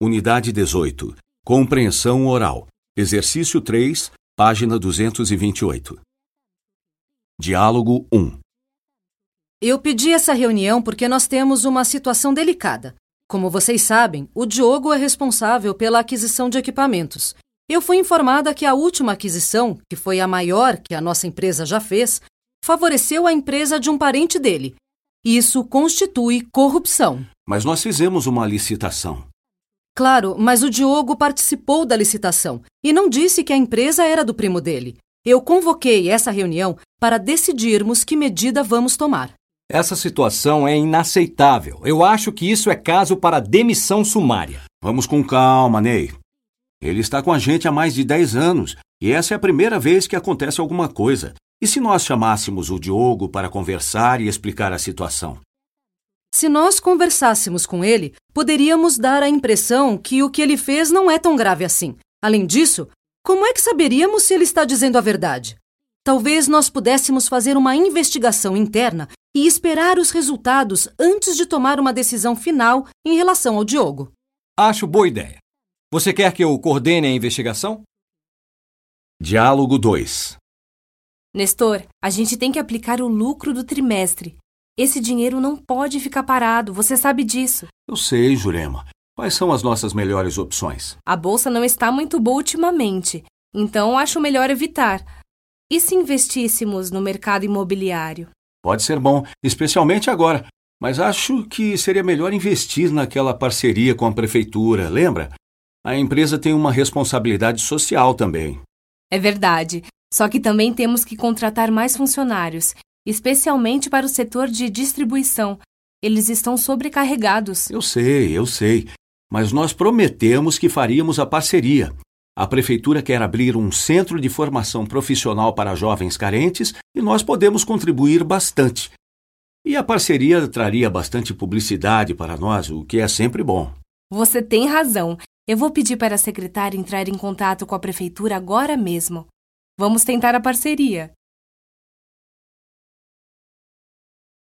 Unidade 18. Compreensão oral. Exercício 3, página 228. Diálogo 1. Eu pedi essa reunião porque nós temos uma situação delicada. Como vocês sabem, o Diogo é responsável pela aquisição de equipamentos. Eu fui informada que a última aquisição, que foi a maior que a nossa empresa já fez, favoreceu a empresa de um parente dele. Isso constitui corrupção. Mas nós fizemos uma licitação. Claro, mas o Diogo participou da licitação e não disse que a empresa era do primo dele. Eu convoquei essa reunião para decidirmos que medida vamos tomar. Essa situação é inaceitável. Eu acho que isso é caso para demissão sumária. Vamos com calma, Ney. Ele está com a gente há mais de 10 anos e essa é a primeira vez que acontece alguma coisa. E se nós chamássemos o Diogo para conversar e explicar a situação? Se nós conversássemos com ele, poderíamos dar a impressão que o que ele fez não é tão grave assim. Além disso, como é que saberíamos se ele está dizendo a verdade? Talvez nós pudéssemos fazer uma investigação interna e esperar os resultados antes de tomar uma decisão final em relação ao Diogo. Acho boa ideia. Você quer que eu coordene a investigação? Diálogo 2. Nestor, a gente tem que aplicar o lucro do trimestre. Esse dinheiro não pode ficar parado, você sabe disso. Eu sei, Jurema. Quais são as nossas melhores opções? A bolsa não está muito boa ultimamente, então acho melhor evitar. E se investíssemos no mercado imobiliário? Pode ser bom, especialmente agora. Mas acho que seria melhor investir naquela parceria com a prefeitura, lembra? A empresa tem uma responsabilidade social também. É verdade. Só que também temos que contratar mais funcionários, especialmente para o setor de distribuição. Eles estão sobrecarregados. Eu sei, eu sei. Mas nós prometemos que faríamos a parceria. A prefeitura quer abrir um centro de formação profissional para jovens carentes e nós podemos contribuir bastante. E a parceria traria bastante publicidade para nós, o que é sempre bom. Você tem razão. Eu vou pedir para a secretária entrar em contato com a prefeitura agora mesmo. Vamos tentar a parceria.